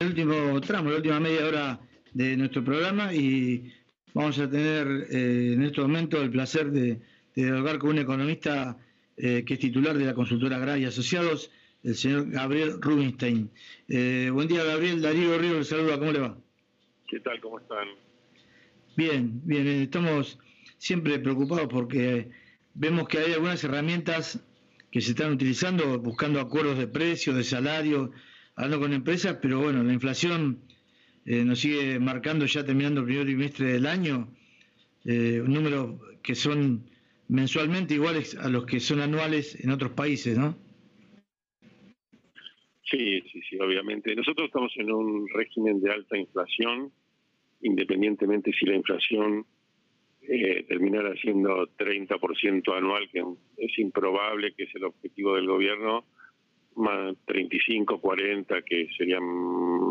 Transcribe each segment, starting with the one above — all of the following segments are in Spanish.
el último tramo, la última media hora de nuestro programa y vamos a tener eh, en este momento el placer de, dialogar con un economista eh, que es titular de la consultora Agraria Asociados, el señor Gabriel Rubinstein. Eh, buen día, Gabriel. Darío Río le saluda. ¿Cómo le va? ¿Qué tal? ¿Cómo están? Bien, bien. Estamos siempre preocupados porque vemos que hay algunas herramientas que se están utilizando buscando acuerdos de precios, de salario, hablando con empresas, pero bueno, la inflación eh, nos sigue marcando ya terminando el primer trimestre del año, eh, números que son mensualmente iguales a los que son anuales en otros países, ¿no? Sí, sí, sí, obviamente. Nosotros estamos en un régimen de alta inflación, independientemente si la inflación eh, terminara siendo 30% anual, que es improbable, que es el objetivo del gobierno, más 35, 40, que serían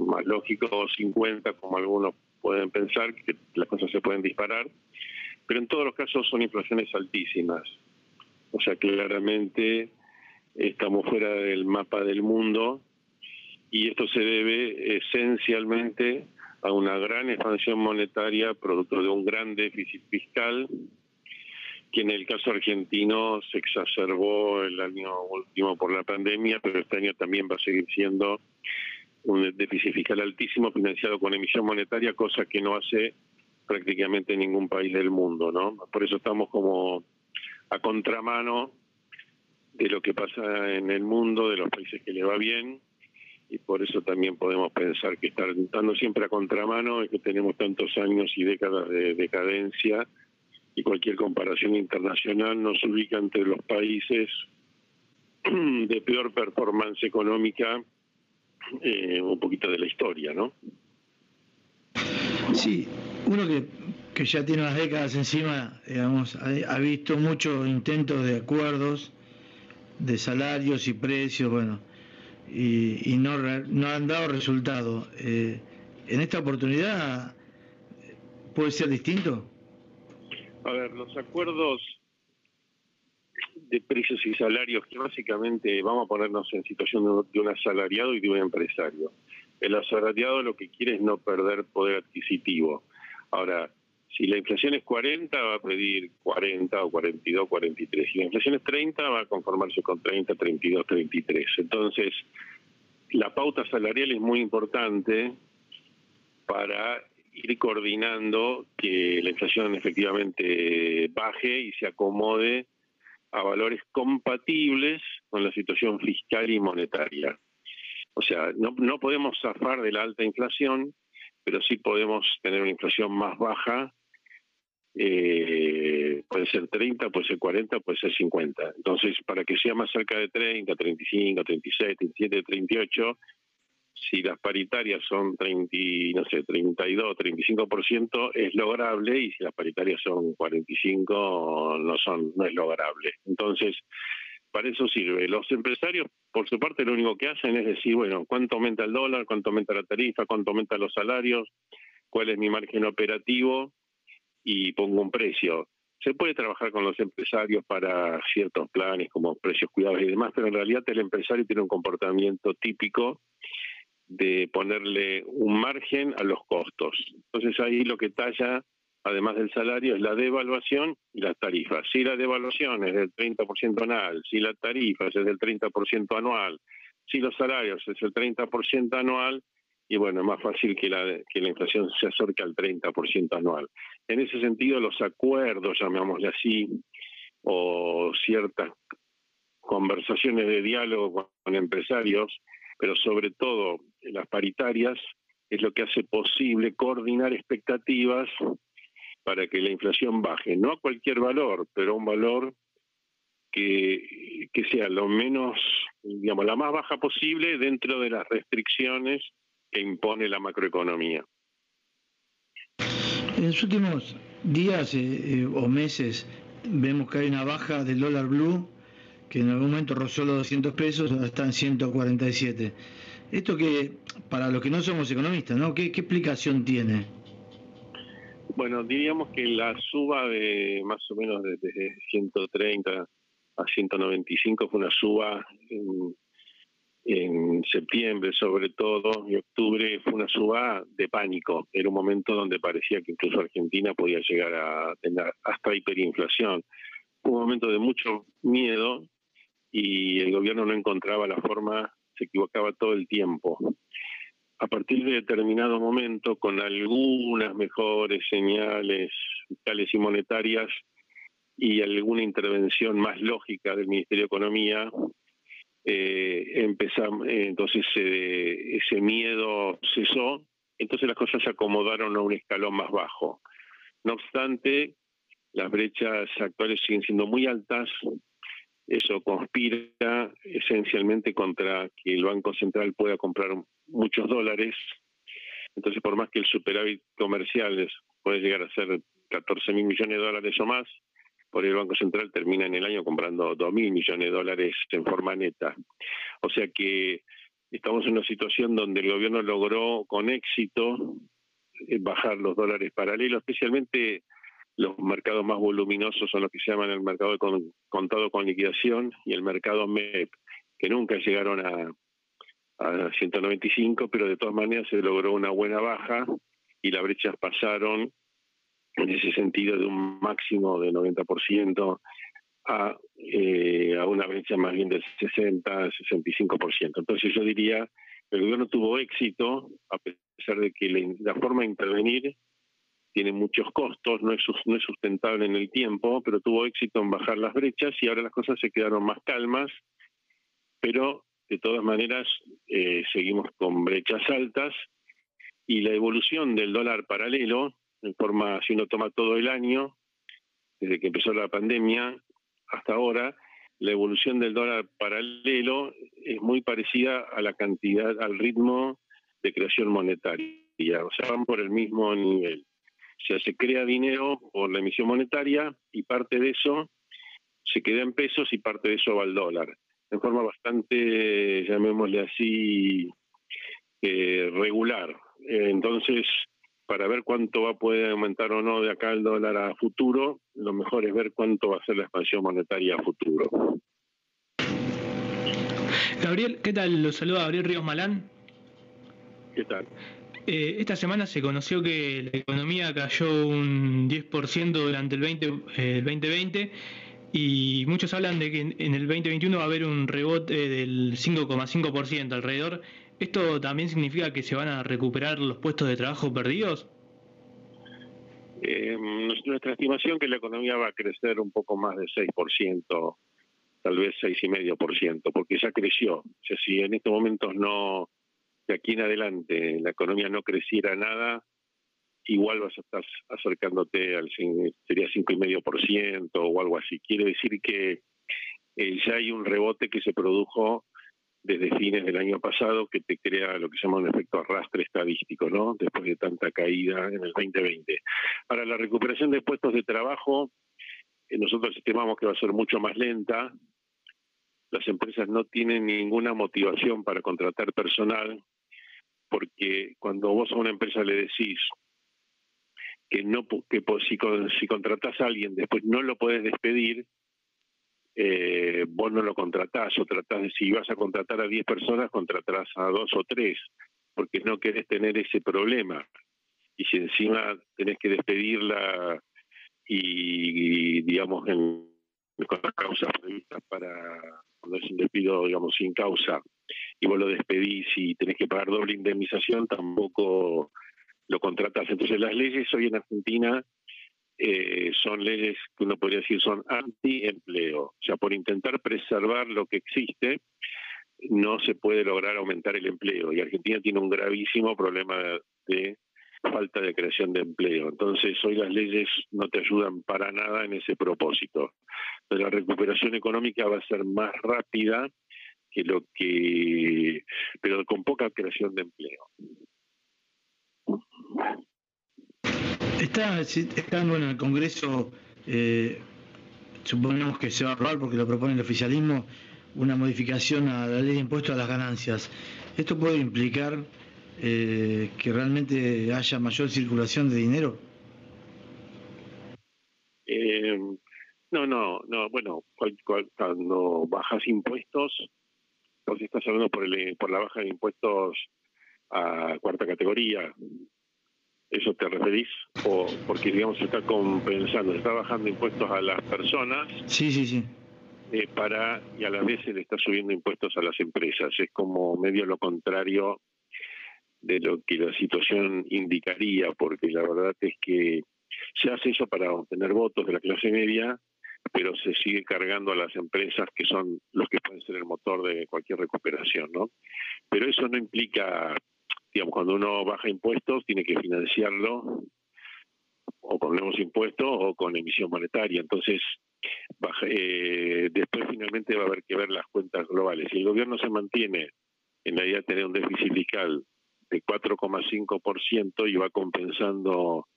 más lógicos, o 50, como algunos pueden pensar, que las cosas se pueden disparar, pero en todos los casos son inflaciones altísimas. O sea, claramente estamos fuera del mapa del mundo y esto se debe esencialmente a una gran expansión monetaria producto de un gran déficit fiscal que en el caso argentino se exacerbó el año último por la pandemia, pero este año también va a seguir siendo un déficit fiscal altísimo financiado con emisión monetaria, cosa que no hace prácticamente ningún país del mundo, ¿no? Por eso estamos como a contramano de lo que pasa en el mundo, de los países que le va bien, y por eso también podemos pensar que estar estando siempre a contramano es que tenemos tantos años y décadas de decadencia y cualquier comparación internacional nos ubica entre los países de peor performance económica eh, un poquito de la historia, ¿no? Sí, uno que, que ya tiene unas décadas encima, digamos, ha, visto muchos intentos de acuerdos de salarios y precios, bueno, y, y no, no han dado resultado. Eh, ¿En esta oportunidad puede ser distinto? A ver, los acuerdos de precios y salarios, que básicamente vamos a ponernos en situación de un asalariado y de un empresario. El asalariado lo que quiere es no perder poder adquisitivo. Ahora, si la inflación es 40, va a pedir 40 o 42, 43. Si la inflación es 30, va a conformarse con 30, 32, 33. Entonces, la pauta salarial es muy importante para ir coordinando que la inflación efectivamente baje y se acomode a valores compatibles con la situación fiscal y monetaria. O sea, no, no podemos zafar de la alta inflación, pero sí podemos tener una inflación más baja. Eh, puede ser 30, puede ser 40, puede ser 50. Entonces, para que sea más cerca de 30, 35, 36, 37, 38, si las paritarias son 30, no sé, 32, 35% es lograble y si las paritarias son 45 no son no es lograble. Entonces, para eso sirve. Los empresarios, por su parte, lo único que hacen es decir, bueno, ¿cuánto aumenta el dólar? ¿Cuánto aumenta la tarifa? ¿Cuánto aumentan los salarios? ¿Cuál es mi margen operativo? Y pongo un precio. Se puede trabajar con los empresarios para ciertos planes como precios cuidados y demás, pero en realidad el empresario tiene un comportamiento típico de ponerle un margen a los costos. Entonces ahí lo que talla, además del salario, es la devaluación y las tarifas. Si la devaluación es del 30% anual, si la tarifa es del 30% anual, si los salarios es el 30% anual, y bueno, es más fácil que la, que la inflación se acerque al 30% anual. En ese sentido, los acuerdos, llamémosle así, o ciertas conversaciones de diálogo con empresarios, pero sobre todo las paritarias, es lo que hace posible coordinar expectativas para que la inflación baje, no a cualquier valor, pero a un valor que, sea lo menos, digamos, la más baja posible dentro de las restricciones que impone la macroeconomía. En los últimos días eh, eh, o meses vemos que hay una baja del dólar blue que en algún momento rozó los 200 pesos, ahora están 147. Esto que, para los que no somos economistas, ¿no? ¿Qué, explicación tiene? Bueno, diríamos que la suba de más o menos desde 130 a 195 fue una suba en septiembre sobre todo y octubre fue una suba de pánico. Era un momento donde parecía que incluso Argentina podía llegar a tener hasta hiperinflación. Fue un momento de mucho miedo y el gobierno no encontraba la forma, se equivocaba todo el tiempo. A partir de determinado momento, con algunas mejores señales fiscales y monetarias y alguna intervención más lógica del Ministerio de Economía, eh, empezamos, eh, entonces eh, ese miedo cesó, entonces las cosas se acomodaron a un escalón más bajo. No obstante, las brechas actuales siguen siendo muy altas, eso conspira esencialmente contra que el Banco Central pueda comprar muchos dólares, entonces por más que el superávit comercial puede llegar a ser 14 mil millones de dólares o más, por el Banco Central termina en el año comprando 2 mil millones de dólares en forma neta. O sea que estamos en una situación donde el gobierno logró con éxito eh, bajar los dólares paralelos, especialmente los mercados más voluminosos son los que se llaman el mercado de contado con liquidación y el mercado MEP, que nunca llegaron a, a 195, pero de todas maneras se logró una buena baja y las brechas pasaron en ese sentido de un máximo de 90% a, eh, a una brecha más bien del 60-65%. Entonces yo diría el gobierno tuvo éxito, a pesar de que la, forma de intervenir tiene muchos costos, no es, sustentable en el tiempo, pero tuvo éxito en bajar las brechas y ahora las cosas se quedaron más calmas, pero de todas maneras eh, seguimos con brechas altas y la evolución del dólar paralelo en forma, si uno toma todo el año, desde que empezó la pandemia hasta ahora, la evolución del dólar paralelo es muy parecida a la cantidad, al ritmo de creación monetaria. O sea, van por el mismo nivel. O sea, se crea dinero por la emisión monetaria y parte de eso se queda en pesos y parte de eso va al dólar. En forma bastante, llamémosle así, eh, regular. Eh, entonces, para ver cuánto va a poder aumentar o no de acá el dólar a futuro, lo mejor es ver cuánto va a ser la expansión monetaria a futuro. Gabriel, ¿qué tal? Los saluda Gabriel Ríos Malán. ¿Qué tal? Eh, esta semana se conoció que la economía cayó un 10% durante el, 20, el 2020 y muchos hablan de que en el 2021 va a haber un rebote del 5,5% alrededor. ¿Esto también significa que se van a recuperar los puestos de trabajo perdidos? Eh, nuestra estimación es que la economía va a crecer un poco más de 6%, tal vez 6,5%, porque ya creció. O sea, si en estos momentos no, de aquí en adelante, la economía no creciera nada, igual vas a estar acercándote al sería 5,5% o algo así. Quiere decir que eh, ya hay un rebote que se produjo desde fines del año pasado que te crea lo que se llama un efecto arrastre estadístico, ¿no? Después de tanta caída en el 2020. Para la recuperación de puestos de trabajo, eh, nosotros estimamos que va a ser mucho más lenta. Las empresas no tienen ninguna motivación para contratar personal, porque cuando vos a una empresa le decís que no que si, si contratás a alguien después no lo puedes despedir, eh, vos no lo contratás o tratás si vas a contratar a 10 personas, contratarás a dos o tres, porque no querés tener ese problema. Y si encima tenés que despedirla y, digamos, en, con las causas previstas para cuando es un despido, digamos, sin causa, y vos lo despedís y tenés que pagar doble indemnización, tampoco lo contratás. Entonces las leyes hoy en Argentina eh, son leyes que uno podría decir son anti-empleo. O sea, por intentar preservar lo que existe, no se puede lograr aumentar el empleo. Y Argentina tiene un gravísimo problema de falta de creación de empleo. Entonces, hoy las leyes no te ayudan para nada en ese propósito. la recuperación económica va a ser más rápida que lo que, pero con poca creación de empleo. Está, estando en el Congreso, eh, suponemos que se va a aprobar porque lo propone el oficialismo, una modificación a la ley de impuestos a las ganancias. ¿Esto puede implicar eh, que realmente haya mayor circulación de dinero? Eh, no, no, no. Bueno, cuando bajas impuestos, vos estás hablando por, el, por la baja de impuestos a cuarta categoría. ¿Eso te referís? O porque, digamos, se está compensando, se está bajando impuestos a las personas. Sí, sí, sí. Eh, para, y a la vez se le está subiendo impuestos a las empresas. Es como medio lo contrario de lo que la situación indicaría, porque la verdad es que se hace eso para obtener votos de la clase media, pero se sigue cargando a las empresas que son los que pueden ser el motor de cualquier recuperación, ¿no? Pero eso no implica, digamos, cuando uno baja impuestos, tiene que financiarlo o con nuevos impuestos o con emisión monetaria. Entonces, eh, después finalmente va a haber que ver las cuentas globales. Si el gobierno se mantiene en la idea de tener un déficit fiscal de 4,5% y va compensando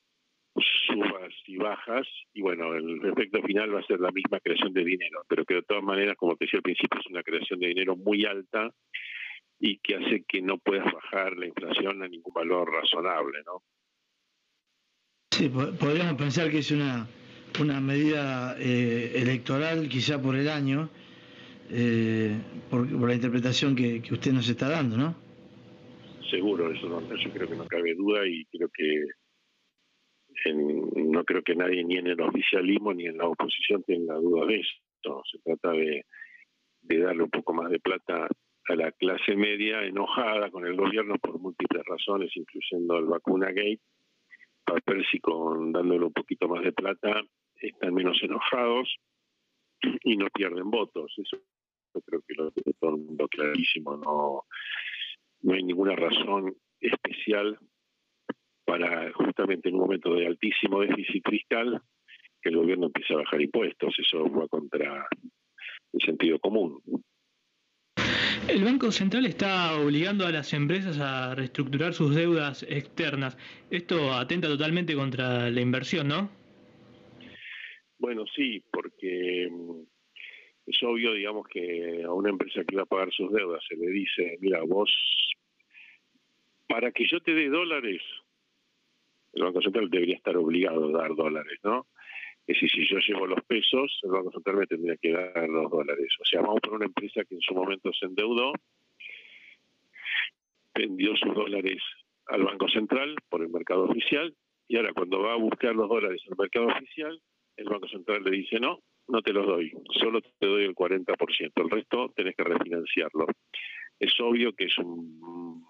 subas y bajas, y bueno, el efecto final va a ser la misma creación de dinero, pero que de todas maneras, como te decía al principio, es una creación de dinero muy alta y que hace que no puedas bajar la inflación a ningún valor razonable, ¿no? Sí, podríamos pensar que es una, una medida eh, electoral, quizá por el año, eh, por, la interpretación que, que usted nos está dando, ¿no? Seguro, eso, no, eso creo que no cabe duda y creo que no creo que nadie ni en el oficialismo ni en la oposición tenga duda de esto. Se trata de, darle un poco más de plata a la clase media enojada con el gobierno por múltiples razones, incluyendo el vacuna gate, para ver si con dándole un poquito más de plata están menos enojados y no pierden votos. Eso yo creo que lo tiene todo el mundo clarísimo. No, no hay ninguna razón especial para justamente en un momento de altísimo déficit fiscal que el gobierno empiece a bajar impuestos. Eso va contra el sentido común. El Banco Central está obligando a las empresas a reestructurar sus deudas externas. Esto atenta totalmente contra la inversión, ¿no? Bueno, sí, porque mm, es obvio, digamos, que a una empresa que va a pagar sus deudas se le dice, mira, vos, para que yo te dé dólares, el Banco Central debería estar obligado a dar dólares, ¿no? Es decir, si yo llevo los pesos, el Banco Central me tendría que dar los dólares. O sea, vamos por una empresa que en su momento se endeudó, vendió sus dólares al Banco Central por el mercado oficial, y ahora cuando va a buscar los dólares el mercado oficial, el Banco Central le dice, no, no te los doy, solo te doy el 40%, el resto tenés que refinanciarlo. Es obvio que es un,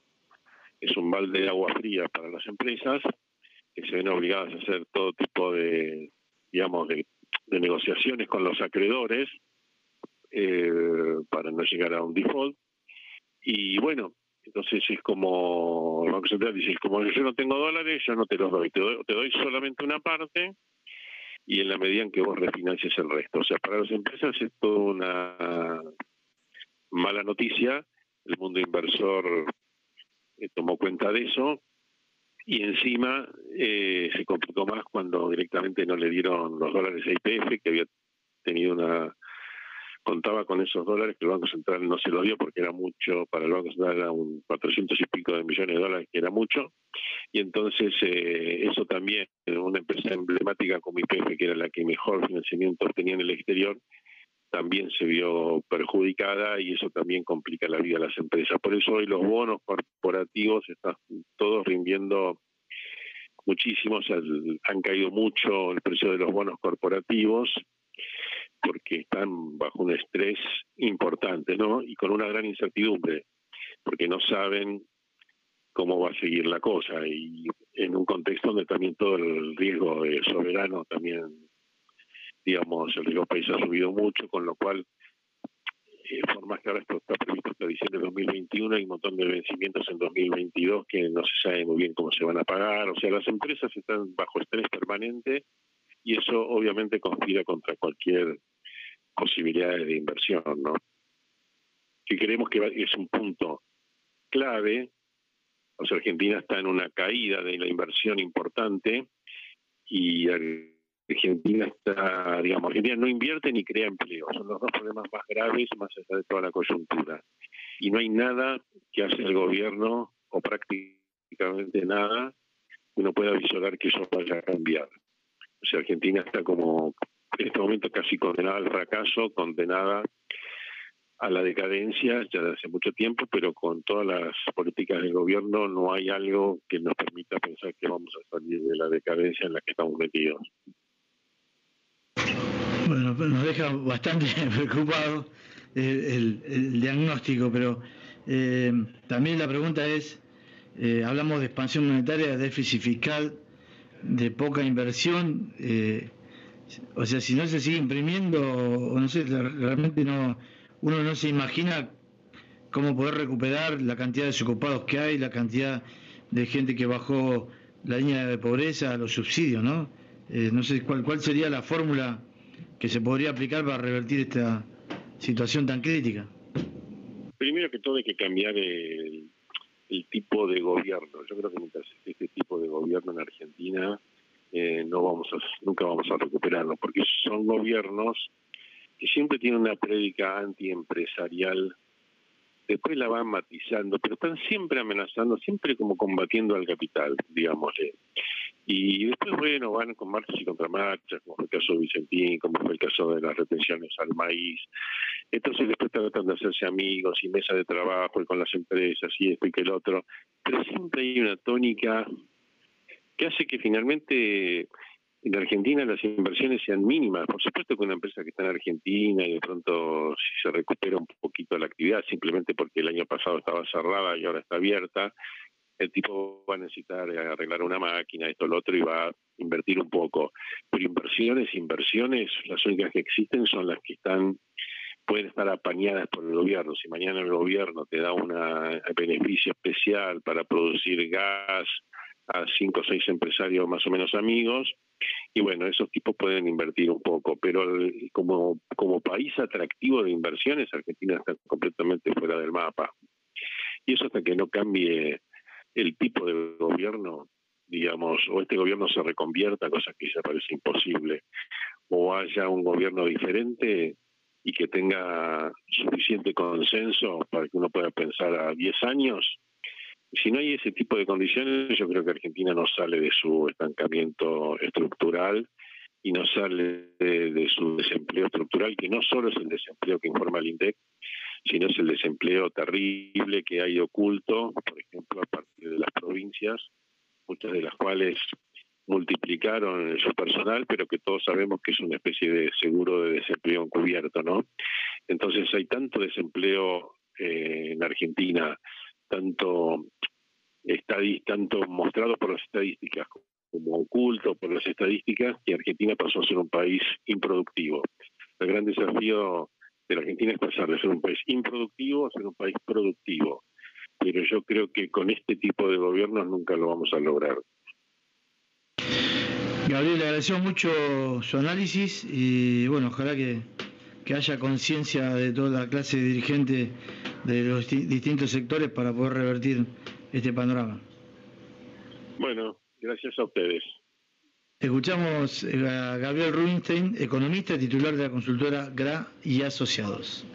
es un balde de agua fría para las empresas, que se ven obligadas a hacer todo tipo de, digamos, de, negociaciones con los acreedores eh, para no llegar a un default. Y bueno, entonces es como, el Banco Central dice, como yo no tengo dólares, yo no te los doy, te doy, te doy solamente una parte y en la medida en que vos refinancies el resto. O sea, para las empresas es toda una mala noticia. El mundo inversor eh, tomó cuenta de eso y encima eh, se complicó más cuando directamente no le dieron los dólares a IPF, que había tenido una contaba con esos dólares que el Banco Central no se los dio porque era mucho, para el Banco Central era un 400 y pico de millones de dólares, que era mucho, y entonces eh, eso también, una empresa emblemática como IPF, que era la que mejor financiamiento obtenía en el exterior, también se vio perjudicada y eso también complica la vida de las empresas. Por eso hoy los bonos corporativos están todos rindiendo muchísimo, han caído mucho el precio de los bonos corporativos porque están bajo un estrés importante, ¿no? Y con una gran incertidumbre, porque no saben cómo va a seguir la cosa y en un contexto donde también todo el riesgo soberano también digamos, el riesgo país ha subido mucho, con lo cual, eh, por más que ahora esto está previsto para diciembre de 2021, hay un montón de vencimientos en 2022 que no se sabe muy bien cómo se van a pagar, o sea, las empresas están bajo estrés permanente y eso obviamente conspira contra cualquier posibilidad de inversión, ¿no? Que creemos que es un punto clave, o sea, Argentina está en una caída de la inversión importante y Argentina está, digamos, Argentina no invierte ni crea empleo. Son los dos problemas más graves más allá de toda la coyuntura. Y no hay nada que hace el gobierno, o prácticamente nada, que uno pueda visualizar que eso vaya a cambiar. O sea, Argentina está como, en este momento casi condenada al fracaso, condenada a la decadencia ya de hace mucho tiempo, pero con todas las políticas del gobierno no hay algo que nos permita pensar que vamos a salir de la decadencia en la que estamos metidos. Bueno, nos deja bastante preocupado el, diagnóstico, pero eh, también la pregunta es, eh, hablamos de expansión monetaria, déficit fiscal, de poca inversión, eh, o sea, si no se sigue imprimiendo, o no sé, realmente no uno no se imagina cómo poder recuperar la cantidad de desocupados que hay, la cantidad de gente que bajó la línea de pobreza, los subsidios, ¿no? Eh, no sé cuál, cuál sería la fórmula que se podría aplicar para revertir esta situación tan crítica. Primero que todo hay que cambiar el, tipo de gobierno. Yo creo que mientras este tipo de gobierno en Argentina eh, no vamos a, nunca vamos a recuperarlo, porque son gobiernos que siempre tiene una prédica antiempresarial, después la van matizando, pero están siempre amenazando, siempre como combatiendo al capital, digámosle. Y después, bueno, van con marchas y contramarchas, como fue el caso de Vicentín, como fue el caso de las retenciones al maíz. Entonces después tratan de hacerse amigos y mesa de trabajo y con las empresas y esto y que el otro. Pero siempre hay una tónica que hace que finalmente en Argentina las inversiones sean mínimas. Por supuesto que una empresa que está en Argentina y de pronto si se recupera un poquito la actividad, simplemente porque el año pasado estaba cerrada y ahora está abierta, el tipo va a necesitar arreglar una máquina, esto, lo otro, y va a invertir un poco. Pero inversiones, inversiones, las únicas que existen son las que están pueden estar apañadas por el gobierno. Si mañana el gobierno te da un beneficio especial para producir gas a cinco o seis empresarios más o menos amigos, y bueno, esos tipos pueden invertir un poco, pero como, como país atractivo de inversiones, Argentina está completamente fuera del mapa. Y eso hasta que no cambie el tipo de gobierno, digamos, o este gobierno se reconvierta, cosa que ya parece imposible, o haya un gobierno diferente y que tenga suficiente consenso para que uno pueda pensar a 10 años, si no hay ese tipo de condiciones, yo creo que Argentina no sale de su estancamiento estructural y no sale de, su desempleo estructural, que no solo es el desempleo que informa el INDEC, sino es el desempleo terrible que hay oculto, por ejemplo, a partir de las provincias, muchas de las cuales multiplicaron su personal, pero que todos sabemos que es una especie de seguro de desempleo encubierto, ¿no? Entonces hay tanto desempleo eh, en Argentina, tanto, tanto mostrado por las estadísticas como oculto por las estadísticas, que Argentina pasó a ser un país improductivo. El gran desafío de la Argentina es pasar de ser un país improductivo a ser un país productivo. Pero yo creo que con este tipo de gobiernos nunca lo vamos a lograr. Gabriel, le agradecemos mucho su análisis y bueno, ojalá que, que haya conciencia de toda la clase dirigente de los distintos sectores para poder revertir este panorama. Bueno, gracias a ustedes. Escuchamos a Gabriel Rubinstein, economista titular de la consultora GRA y Asociados.